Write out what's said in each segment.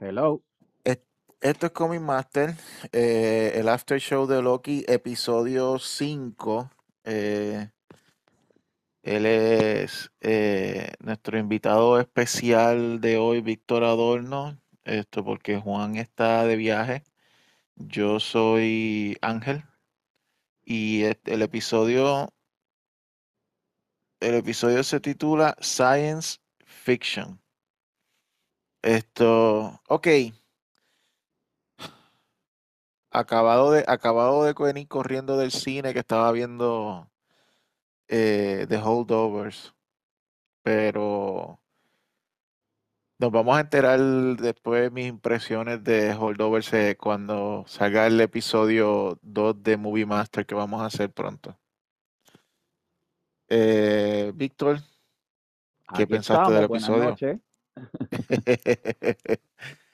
Hello. Esto es Comic Master, eh, el after show de Loki, episodio 5. Eh, él es eh, nuestro invitado especial de hoy, Víctor Adorno. Esto porque Juan está de viaje. Yo soy Ángel. Y el episodio. El episodio se titula Science Fiction. Esto. Ok acabado de, acabado de venir corriendo del cine que estaba viendo eh, The Holdovers. Pero nos vamos a enterar después de mis impresiones de Holdovers eh, cuando salga el episodio 2 de Movie Master que vamos a hacer pronto. Eh, Víctor, ¿qué pensaste del episodio?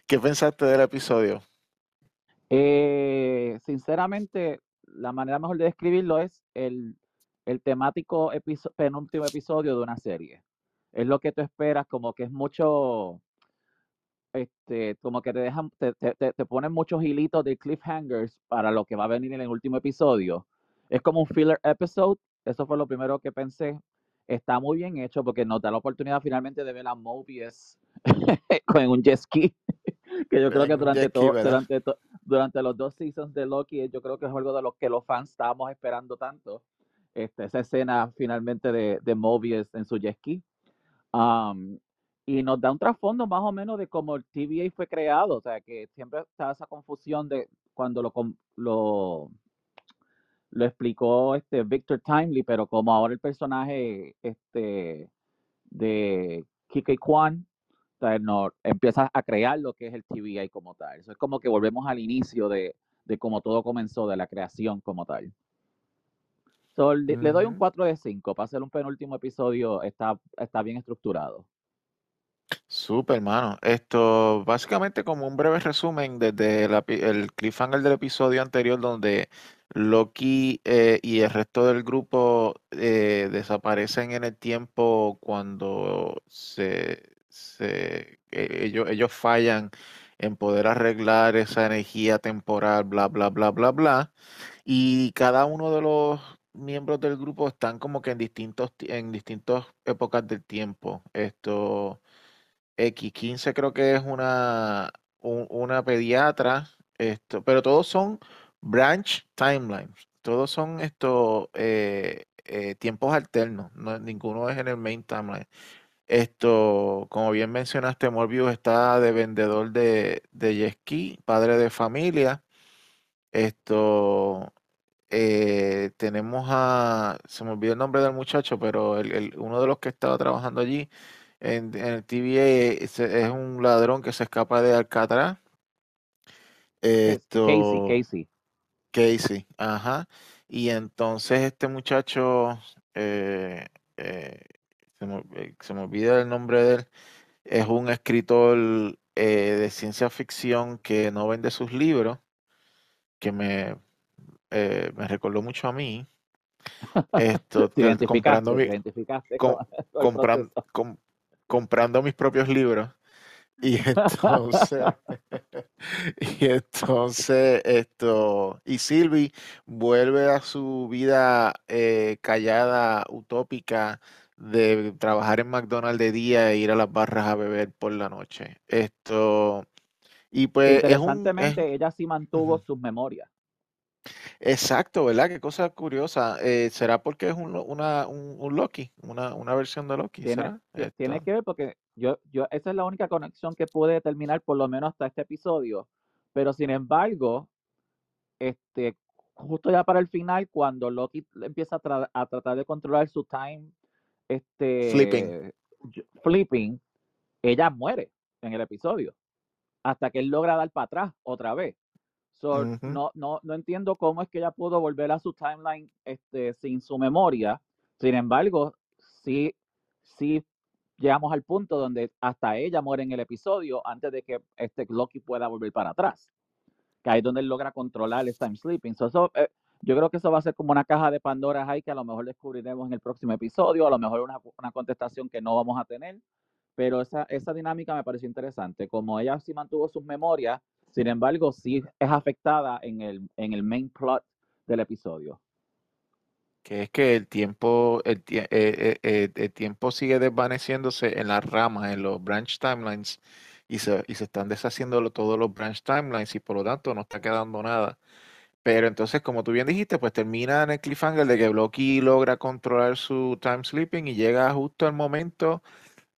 ¿Qué pensaste del episodio? Eh, sinceramente, la manera mejor de describirlo es el, el temático penúltimo episodio de una serie. Es lo que tú esperas, como que es mucho, este, como que te dejan, te, te, te ponen muchos hilitos de cliffhangers para lo que va a venir en el último episodio. Es como un filler episode, eso fue lo primero que pensé. Está muy bien hecho porque nos da la oportunidad finalmente de ver a Mobius con un jet ski que yo creo que durante, todo, durante, durante los dos seasons de Loki, yo creo que es algo de lo que los fans estábamos esperando tanto. Este, esa escena finalmente de, de Mobius en su jet ski. Um, y nos da un trasfondo más o menos de cómo el TVA fue creado, o sea, que siempre está esa confusión de cuando lo, lo, lo explicó este Victor Timely, pero como ahora el personaje este, de Kike Kwan no, empieza a crear lo que es el TVA como tal. Eso es como que volvemos al inicio de, de cómo todo comenzó, de la creación como tal. le, doy un 4 de 5. Para hacer un penúltimo episodio, está, está bien estructurado. Súper, hermano. Esto, básicamente, como un breve resumen desde el cliffhanger del episodio anterior, donde Loki eh, y el resto del grupo eh, desaparecen en el tiempo cuando se se, ellos, ellos fallan en poder arreglar esa energía temporal, bla, bla, bla, bla, bla. Y cada uno de los miembros del grupo están como que en distintos en distintas épocas del tiempo. Esto X15 creo que es una una pediatra, esto, pero todos son branch timelines. Todos son estos eh, eh, tiempos alternos, no, ninguno es en el main timeline. Esto, como bien mencionaste, Morbius está de vendedor de, de padre de familia. Esto, eh, tenemos a, se me olvidó el nombre del muchacho, pero el, uno de los que estaba trabajando allí en, el TVA es, un ladrón que se escapa de Alcatraz. Esto, Casey, Casey. Casey, ajá. Y entonces este muchacho eh, eh, eh, se me, olvida el nombre de él, es un escritor eh, de ciencia ficción que no vende sus libros, que me, me recordó mucho a mí. Esto, comprando, comprando mis propios libros. Y entonces, y entonces, esto, y Silvi vuelve a su vida callada, utópica, de trabajar en McDonald's de día e ir a las barras a beber por la noche. Esto, y pues es un, ella sí mantuvo sus memorias. Exacto, ¿verdad? Qué cosa curiosa. Eh, ¿Será porque es un, una, un, Loki, una, una, versión de Loki? Tiene, tiene que ver porque yo, yo, esa es la única conexión que pude determinar por lo menos hasta este episodio. Pero sin embargo, este, justo ya para el final, cuando Loki empieza a, a tratar de controlar su time este, flipping. flipping, ella muere en el episodio. Hasta que él logra dar para atrás otra vez. No, no, no entiendo cómo es que ella pudo volver a su timeline este, sin su memoria. Sin embargo, sí, sí llegamos al punto donde hasta ella muere en el episodio antes de que este Loki pueda volver para atrás. Que ahí es donde él logra controlar el time sleeping. eso, eh, yo creo que eso va a ser como una caja de Pandora ahí que a lo mejor descubriremos en el próximo episodio, a lo mejor una, una contestación que no vamos a tener, pero esa, esa dinámica me pareció interesante. Como ella sí mantuvo sus memorias, sin embargo, sí es afectada en el, en el main plot del episodio. Que es que el tiempo, el, eh, eh, eh, el tiempo sigue desvaneciéndose en las ramas, en los branch timelines, y se, y se están deshaciendo todos los branch timelines, y por lo tanto no está quedando nada. Pero entonces, como tú bien dijiste, pues termina en el cliffhanger de que Loki logra controlar su time sleeping y llega justo el momento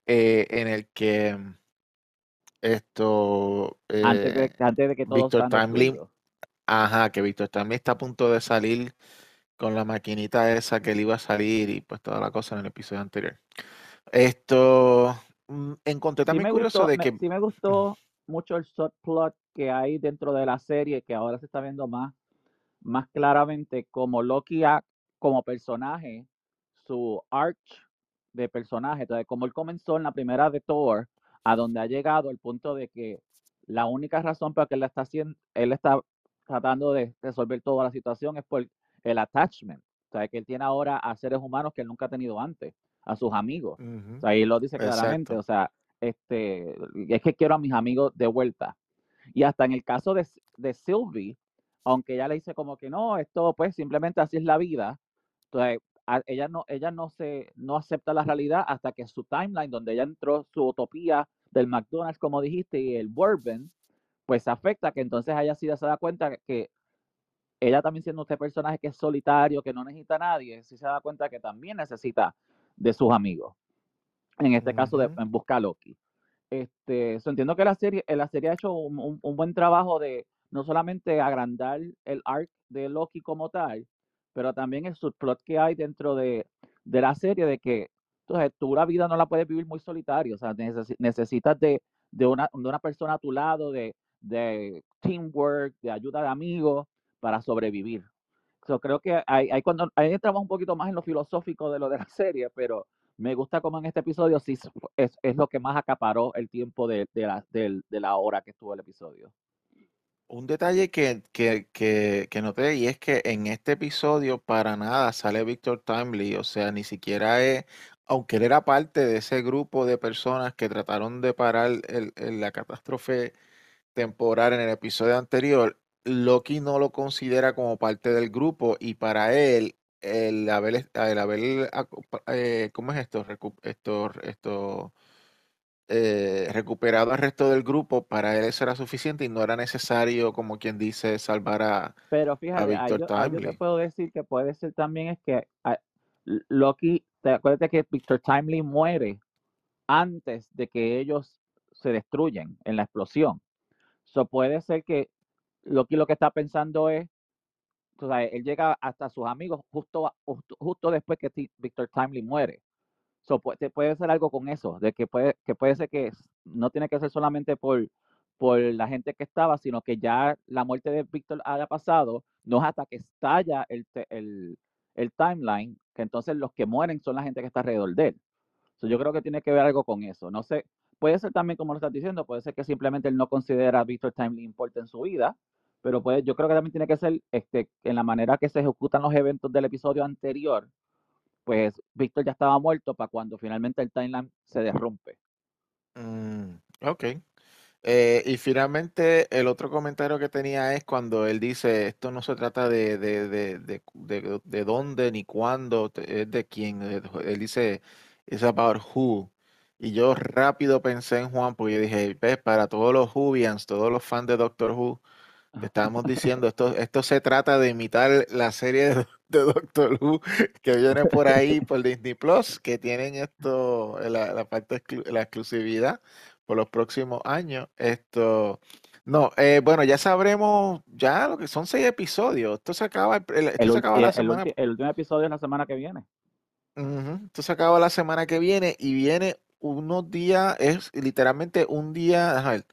eh, en el que esto Antes de, eh, antes de que todos Víctor Timely, ajá, que Víctor Timely está a punto de salir con la maquinita esa que le iba a salir y pues toda la cosa en el episodio anterior. Esto mm, encontré Sí también me curioso gustó, de me- que sí me gustó mucho el subplot que hay dentro de la serie, que ahora se está viendo más, más claramente como Loki ha- como personaje, su arch de personaje, entonces como él comenzó en la primera de Thor, a donde ha llegado el punto de que la única razón por la que él está haciendo, él está tratando de resolver toda la situación es por el attachment, o sea, que él tiene ahora a seres humanos que él nunca ha tenido antes, a sus amigos. O sea, ahí lo dice claramente, exacto. o sea, este, es que quiero a mis amigos de vuelta. Y hasta en el caso de, de Sylvie, aunque ella le dice como que no, esto pues simplemente así es la vida, entonces ella no, ella no se, no acepta la realidad hasta que su timeline, donde ella entró su utopía del McDonald's, como dijiste, y el bourbon, pues afecta que entonces ella sí se da cuenta que ella también siendo este personaje que es solitario, que no necesita a nadie, sí se da cuenta que también necesita de sus amigos. En este caso, de, en Busca a Loki. Este, so entiendo que la serie, eh, la serie ha hecho un, un- un buen trabajo de no solamente agrandar el arc de Loki como tal, pero también el subplot que hay dentro de, de la serie de que entonces, tú la vida no la puedes vivir muy solitario, o sea, necesi- necesitas de, de, una, de una persona a tu lado, de, de teamwork, de ayuda de amigos para sobrevivir. So, creo que ahí, cuando ahí entramos un poquito más en lo filosófico de lo de la serie, pero me gusta como en este episodio sí es, es lo que más acaparó el tiempo de, de la, la hora que estuvo el episodio. Un detalle que, que, que, noté y es que en este episodio para nada sale Victor Timely, o sea, ni siquiera es, aunque él era parte de ese grupo de personas que trataron de parar el- el- la catástrofe temporal en el episodio anterior, Loki no lo considera como parte del grupo y para él el haber, el eh, ¿cómo es esto? Esto, esto eh, recuperado al resto del grupo, para él eso era suficiente y no era necesario, como quien dice, salvar a, Pero a fíjate, ahí Victor yo, ahí yo te puedo decir que puede ser también es que ah, Loki, te acuérdate que Victor Timely muere antes de que ellos se destruyen en la explosión. So puede ser que Loki lo que está pensando es, o sea, él llega hasta sus amigos justo, a- justo, justo después que Victor Timely muere. So, pu- te puede ser algo con eso, de que puede, que puede ser que no tiene que ser solamente por, por la gente que estaba, sino que ya la muerte de Víctor haya pasado, no es hasta que estalla el, el, el timeline, que entonces los que mueren son la gente que está alrededor de él. Yo creo que tiene que ver algo con eso. No sé, puede ser también como lo estás diciendo, puede ser que simplemente él no considera a Victor Timely importante en su vida, pero puede, yo creo que también tiene que ser este, en la manera que se ejecutan los eventos del episodio anterior, pues Víctor ya estaba muerto para cuando finalmente el timeline se derrumpe. Mm, ok. Eh, y finalmente el otro comentario que tenía es cuando él dice, esto no se trata de, de, de, de, de- de dónde ni cuándo, es de quién. eh, Él dice, it's about who. Y yo rápido pensé en Juan, porque yo dije, ves, para todos los Whovians, todos los fans de Doctor Who, te estábamos diciendo, esto, esto se trata de imitar la serie de, de Doctor Who que viene por ahí por Disney Plus, que tienen esto, la, la parte exclu- la exclusividad por los próximos años. Esto, no, eh, bueno, ya sabremos ya lo que son seis episodios. Esto se acaba, el- esto El, se acaba el- la el semana, ulti- el último episodio es la semana que viene. esto se acaba la semana que viene y viene unos días, es literalmente un día, ajá, el-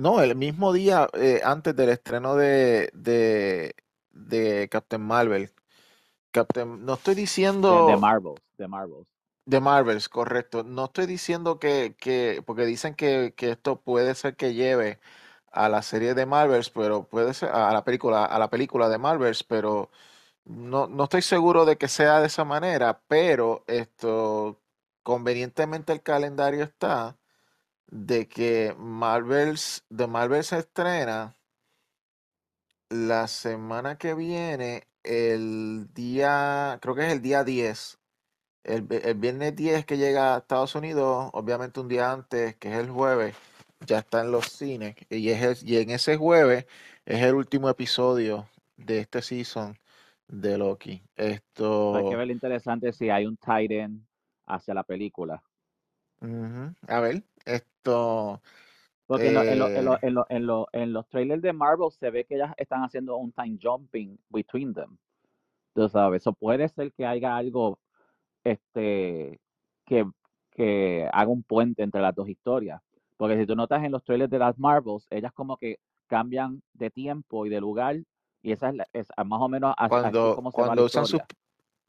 no, el mismo día eh, antes del estreno de, de, de Captain Marvel. Captain, no estoy De, de diciendo Marvels, de Marvels. de Marvels, correcto. No estoy diciendo que, que porque dicen que, que esto puede ser que lleve a la serie de Marvels, pero puede ser a la película, a la película de Marvels, pero no, no estoy seguro de que sea de esa manera, pero esto convenientemente el calendario está de que Marvel's, de Marvel se estrena la semana que viene, el día, creo que es el día 10. El, el viernes 10 que llega a Estados Unidos, obviamente un día antes, que es el jueves, ya está en los cines. Y, es el- y en ese jueves es el último episodio de este season de Loki. Hay que Esto, ver lo interesante si hay un tight end hacia la película. a ver, Porque en, lo- en, lo- en, lo- eh, en, lo- en, lo- en los trailers de Marvel se ve que ellas están haciendo un time jumping between them. Tú sabes, eso puede ser que haya algo este, que, que haga un puente entre las dos historias. Porque si tú notas en los trailers de las Marvels, ellas como que cambian de tiempo y de lugar, y esa es, la- es más o menos as- así cuando, como se va cuando usan sus,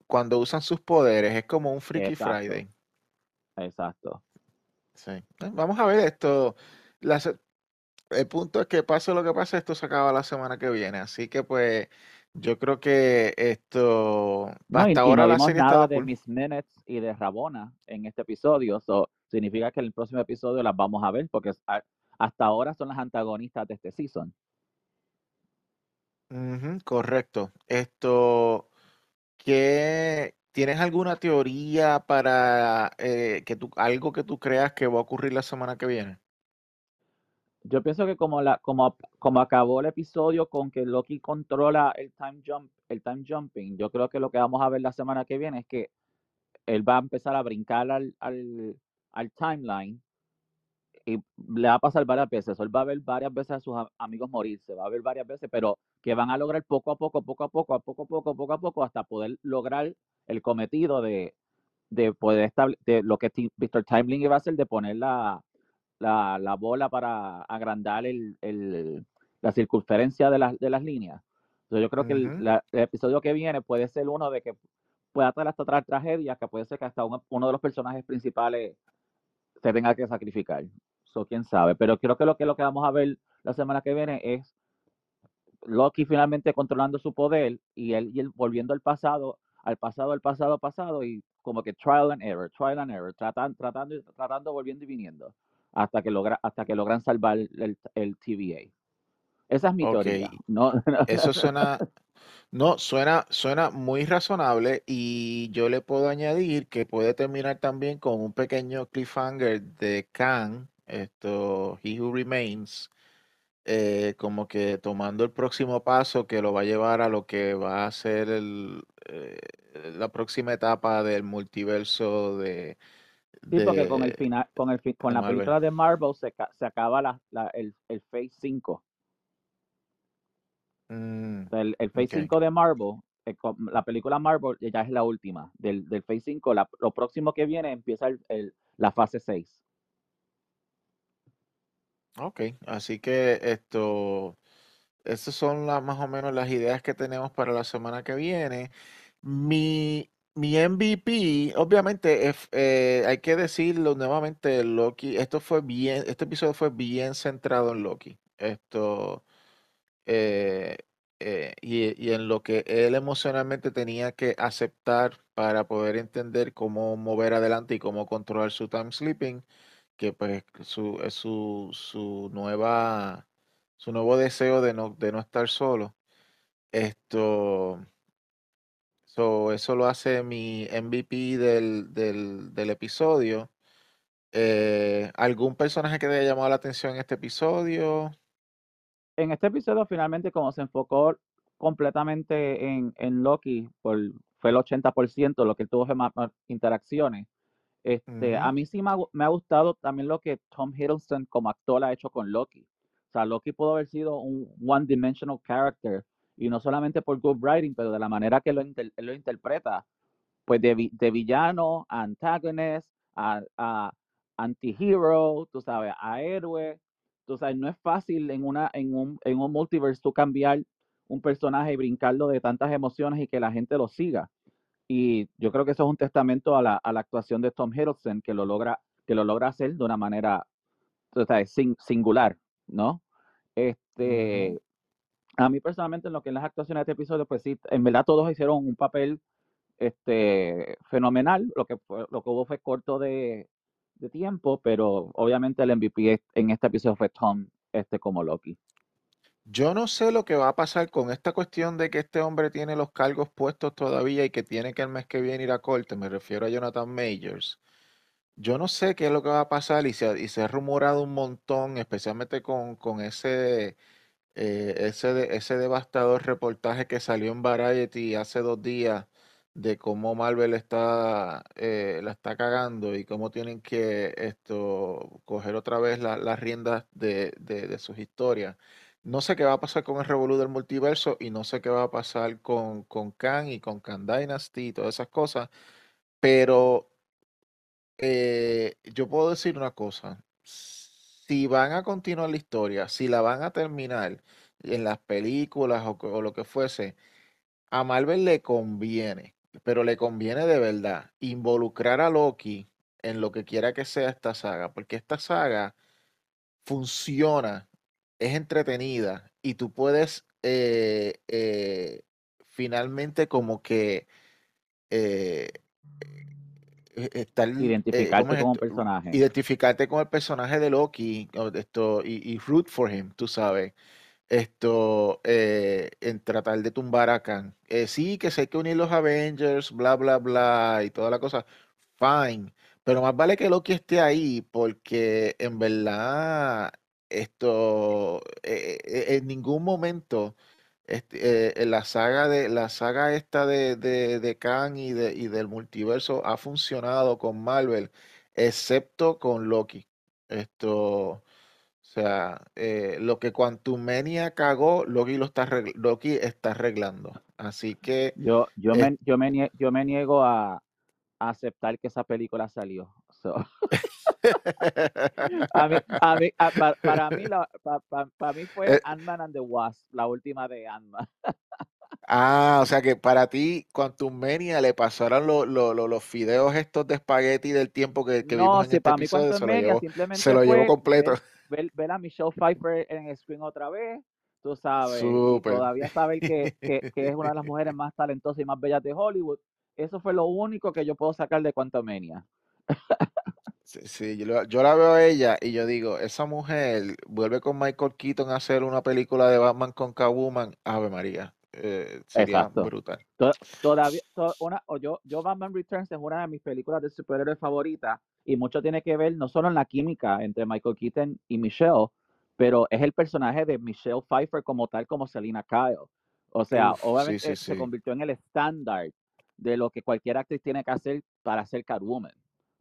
cuando usan sus poderes, es como un Freaky Exacto, Friday. exacto. Sí. Eh, Vamos a ver esto. El punto es que pase lo que pase, esto se acaba la semana que viene. Así que pues yo creo que esto, No, hasta y ahora no la serie nada de. Miss Minutes y de Rabona en este episodio. So, significa que en el próximo episodio las vamos a ver, porque hasta ahora son las antagonistas de este season. Correcto. Esto, ¿qué, tienes alguna teoría para eh, que tú, algo que tú creas que va a ocurrir la semana que viene? Yo pienso que como la, como, como acabó el episodio con que Loki controla el time jump, el time jumping, yo creo que lo que vamos a ver la semana que viene es que él va a empezar a brincar al, al, al timeline y le va a pasar varias veces. Él va a ver varias veces a sus amigos morirse, va a ver varias veces, pero que van a lograr poco a poco, poco a poco, a poco a poco, poco a poco, hasta poder lograr el cometido de, de poder establecer lo que Víctor Timeling iba a hacer, de poner la, la, la bola para agrandar el, el- la circunferencia de, las de las líneas. Entonces yo creo que el, Ujú, la- el episodio que viene puede ser uno de que pueda traer hasta otra tragedia, que puede ser que hasta uno, uno de los personajes principales se tenga que sacrificar. So, quién sabe. Pero creo que lo que lo que vamos a ver la semana que viene es Loki finalmente controlando su poder y él, y él volviendo al pasado, al pasado, al pasado, pasado, y como que trial and error, trial and error, tratan, tratando, y- tratando, volviendo y viniendo, hasta que logra, hasta que logran salvar el, el TVA. Esa es mi Ok, teoría. No, eso suena, no, suena, suena muy razonable y yo le puedo añadir que puede terminar también con un pequeño cliffhanger de Kang, esto, He Who Remains, eh, como que tomando el próximo paso que lo va a llevar a lo que va a ser el, eh, la próxima etapa del multiverso de, sí, porque con el de, final, con el con de la Marvel. película de Marvel se, se acaba la, la- el, el Phase 5. Mm, el, el Phase ok, 5 de Marvel, eh, con- la película Marvel ya es la última. Del, del Phase 5, la- lo próximo que viene empieza el- el- la fase 6. Ok, así que esto, estas son las, más o menos las ideas que tenemos para la semana que viene. Mi, mi MVP, obviamente, es- eh, hay que decirlo nuevamente, Loki, esto fue bien, este episodio fue bien centrado en Loki. Esto, eh, eh, y, y en lo que él emocionalmente tenía que aceptar para poder entender cómo mover adelante y cómo controlar su time sleeping, que pues su, es su, su nueva, su nuevo deseo de no, de no estar solo. Esto, so, eso lo hace mi MVP del, del, del episodio. Eh, ¿algún personaje que te haya llamado la atención en este episodio? En este episodio, finalmente, como se enfocó completamente en, en Loki, fue el 80%, lo que tuvo más interacciones. Este, a mí sí me ha, me ha gustado también lo que Tom Hiddleston como actor ha hecho con Loki. O sea, Loki pudo haber sido un one-dimensional character, y no solamente por good writing, pero de la manera que lo, inter- lo interpreta, pues de, de villano a antagonist, a, a antihero, tú sabes, a héroe. Tú sabes, no es fácil en, una, en, un, en un multiverse tú cambiar un personaje y brincarlo de tantas emociones y que la gente lo siga. Y yo creo que eso es un testamento a la, a la actuación de Tom Hiddleston, que lo logra, que lo logra hacer de una manera sabes, sin- singular, ¿no? Este, a mí personalmente en lo que es las actuaciones de este episodio, pues sí, en verdad todos hicieron un papel este, fenomenal. Lo que, lo que hubo fue corto de, de tiempo, pero obviamente el MVP en este episodio fue Tom este, como Loki. Yo no sé lo que va a pasar con esta cuestión de que este hombre tiene los cargos puestos todavía y que tiene que el mes que viene ir a corte. Me refiero a Jonathan Majors. Yo no sé qué es lo que va a pasar y se, ha- y se ha rumorado un montón, especialmente con, con ese, eh, ese, ese devastador reportaje que salió en Variety hace dos días de cómo Marvel está, eh, la está cagando y cómo tienen que esto, coger otra vez la- las riendas de, de, de sus historias. No sé qué va a pasar con el revolú del multiverso y no sé qué va a pasar con, con Kang y con Kang Dynasty y todas esas cosas, pero eh, yo puedo decir una cosa, si van a continuar la historia, si la van a terminar en las películas o, o lo que fuese, a Marvel le conviene, pero le conviene de verdad involucrar a Loki en lo que quiera que sea esta saga, porque esta saga funciona, es entretenida y tú puedes eh, eh, finalmente como que eh, eh, estar, eh, ¿cómo Identificarte es como esto? personaje. Identificarte con el personaje de Loki esto, y, y root for him, tú sabes. Esto, en tratar de tumbar a. Eh, sí, que sé que unir los Avengers, bla, bla, bla, y toda la cosa. Fine. Pero más vale que Loki esté ahí, porque en verdad, esto, eh, eh, en ningún momento este, eh, la saga de la saga esta de, de, de Kang y, de, y del multiverso ha funcionado con Marvel, excepto con Loki. Esto, o sea, eh, lo que Quantumania cagó, Loki lo está Loki está arreglando. Así que Yo, yo, eh, me, yo, me, nie- yo me niego a, a aceptar que esa película salió. So, a mí, a mí, a- pa- para, mí, la, pa- pa- para mí fue eh, Ant-Man and the Wasp, la última de Ant-Man. ah, o sea que para ti Quantumania le pasaron lo- lo- lo- los fideos estos de espagueti del tiempo que, que No, vimos en si este para episodio, Quantum se lo Mania llevó, se simplemente lo llevó fue completo. ver, ver, a Michelle Pfeiffer en el screen otra vez, tú sabes, todavía saber que, que, que es una de las mujeres más talentosas y más bellas de Hollywood. Eso fue lo único que yo puedo sacar de Quantum Mania. Sí, sí, yo, la- yo la veo a ella y yo digo, esa mujer vuelve con Michael Keaton a hacer una película de Batman con Catwoman, Ave María, eh, sería Exacto. brutal. To- Todavía, to- una, o yo, yo Batman Returns es una de mis películas de superhéroes favoritas y mucho tiene que ver no solo en la química entre Michael Keaton y Michelle, pero es el personaje de Michelle Pfeiffer como tal, como Selina Kyle. O sea, Uf, sí, obviamente sí, se sí. convirtió en el estándar de lo que cualquier actriz tiene que hacer para ser Catwoman.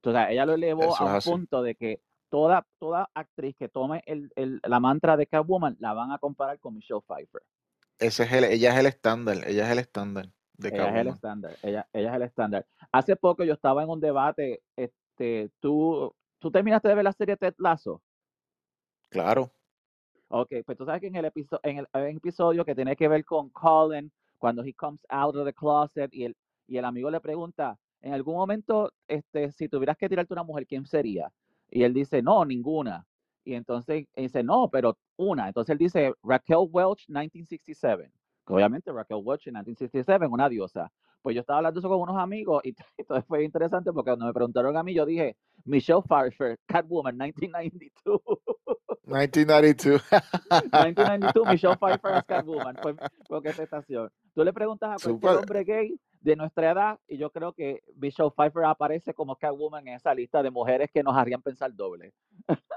Entonces, ella lo elevó Eso a un así. punto de que toda, toda actriz que tome el, el- la mantra de Catwoman la van a comparar con Michelle Pfeiffer. Ese es el, ella es el estándar, ella es el estándar de Ella es el Catwoman. estándar, ella, ella es el estándar. Hace poco yo estaba en un debate, este, tú, tú terminaste de ver la serie Ted Lasso. Claro. Ok, pues tú sabes que en el, episodio, en el episodio que tiene que ver con Colin, cuando he comes out of the closet y el, y el amigo le pregunta, en algún momento, este, si tuvieras que tirarte una mujer, ¿quién sería? Y él dice, no, ninguna. Y entonces dice, no, pero una. Entonces él dice, Raquel Welch, 1967. Que obviamente Raquel Welch en 1967, una diosa. Pues yo estaba hablando eso con unos amigos y entonces fue interesante porque cuando me preguntaron a mí, yo dije, Michelle Pfeiffer, Catwoman, 1992. 1992. 1992, Michelle Pfeiffer as Catwoman. Fue, fue que esta estación. Tú le preguntas a cualquier Súper. hombre gay de nuestra edad y yo creo que Michelle Pfeiffer aparece como Catwoman en esa lista de mujeres que nos harían pensar doble.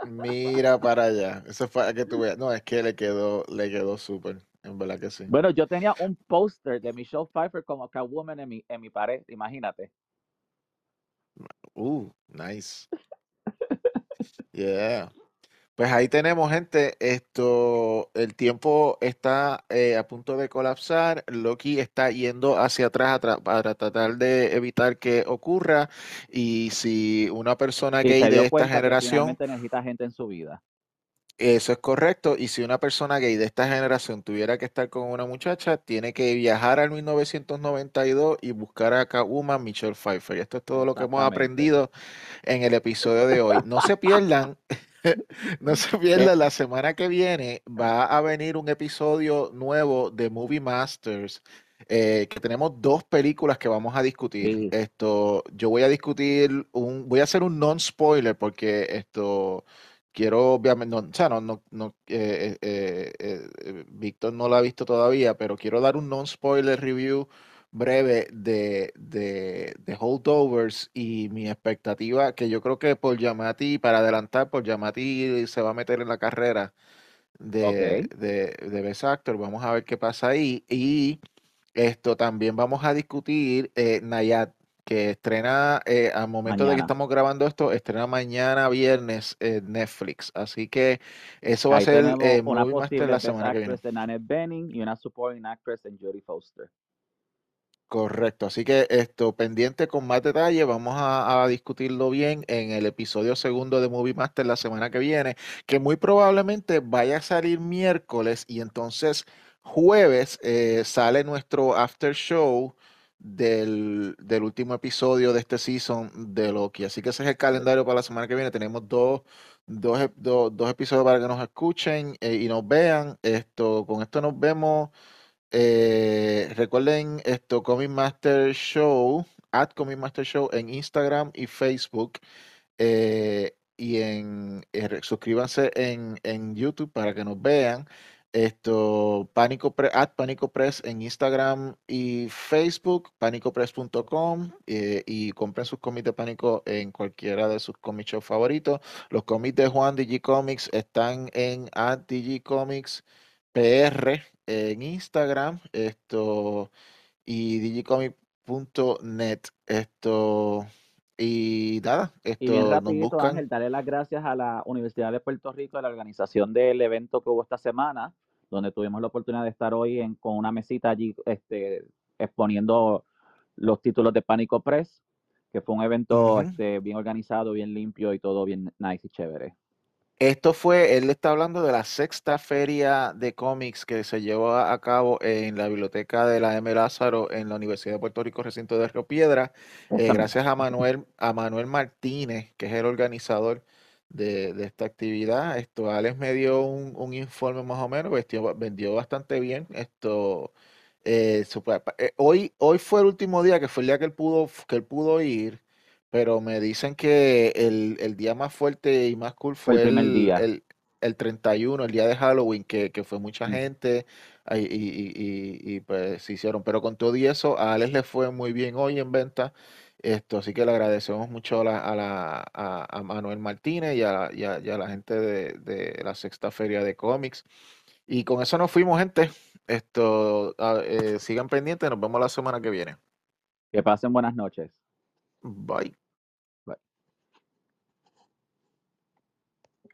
Mira para allá. Eso fue que tú veas. No, es que le quedó, le quedó súper. En verdad que sí. Bueno, yo tenía un póster de Michelle Pfeiffer como Catwoman en mi, en mi pared, imagínate. Uh, nice. Yeah. Pues ahí tenemos, gente. Esto, el tiempo está eh, a punto de colapsar. Loki está yendo hacia atrás tra- para tratar de evitar que ocurra. Y si una persona gay de esta generación, necesita gente en su vida. Eso es correcto. Y si una persona gay de esta generación tuviera que estar con una muchacha, tiene que viajar al 1992 y buscar a Catwoman Michelle Pfeiffer. Y esto es todo lo que hemos aprendido en el episodio de hoy. No se pierdan, no se pierdan, la semana que viene va a venir un episodio nuevo de Movie Masters. eh, que tenemos dos películas que vamos a discutir. Sí. Esto, yo voy a discutir un, voy a hacer un non-spoiler porque esto quiero, obviamente, no, o sea, no, no, no, eh, eh, eh, Víctor no la ha visto todavía, pero quiero dar un non-spoiler review breve de, de, de Holdovers y mi expectativa, que yo creo que por Yamati, para adelantar, por Yamati se va a meter en la carrera de, Ok. de, de Best Actor. Vamos a ver qué pasa ahí. Y esto también vamos a discutir Nayad, que estrena eh, al momento de que estamos grabando esto, estrena mañana viernes en Netflix. Así que eso va a ser tenemos eh, una Movie Master la semana que viene. Actress de Nanette Bening y una Supporting Actress en Jodie Foster. Correcto, así que esto pendiente con más detalle, vamos a, a discutirlo bien en el episodio segundo de Movie Master la semana que viene, que muy probablemente vaya a salir miércoles y entonces jueves eh, sale nuestro after show del, del último episodio de este season de Loki. Así que ese es el calendario para la semana que viene. Tenemos dos, dos, ep- do- dos episodios para que nos escuchen eh, y nos vean. Esto, con esto nos vemos. Eh, recuerden esto, Comic Master Show, at Comic Master Show en Instagram y Facebook. eh, y en suscríbanse en, en YouTube para que nos vean. Esto, Pánico at Pánico Press en Instagram y Facebook, panicopress.com eh, y compren sus cómics de Pánico en cualquiera de sus comic shows favoritos. Los cómics de Juan Digicomics están en at PR en Instagram, esto, y digicomic.net, esto, y nada, Y bien esto, nos rapidito, buscan. Ángel, darle las gracias a la Universidad de Puerto Rico, a la organización del evento que hubo esta semana, donde tuvimos la oportunidad de estar hoy en, con una mesita allí este, exponiendo los títulos de Pánico Press, que fue un evento este, bien organizado, bien limpio y todo bien nice y chévere. Esto fue, él está hablando de la sexta feria de cómics que se llevó a cabo en la biblioteca de la M. Lázaro en la Universidad de Puerto Rico, recinto de Río Piedra. Eh, gracias a Manuel, a Manuel Martínez, que es el organizador de, de esta actividad. Esto, Alex me dio un, un informe más o menos, vendió, vendió bastante bien. Esto, eh, super- eh, hoy, hoy fue el último día, que fue el día que él pudo, que él pudo ir, pero me dicen que el, el día más fuerte y más cool Fue el fue el, día. el, el 31, el día de Halloween, que, que fue mucha Mm. gente y, y- y- y, pues se hicieron. Pero con todo y eso, a Alex le fue muy bien hoy en venta. Esto, así que le agradecemos mucho a, la, a, la- a- a Manuel Martínez y a, y a- y a la gente de, de la Sexta Feria de Cómics. Y con eso nos fuimos, gente. Esto, ah, eh, sigan pendientes, nos vemos la semana que viene. Que pasen buenas noches. Bye.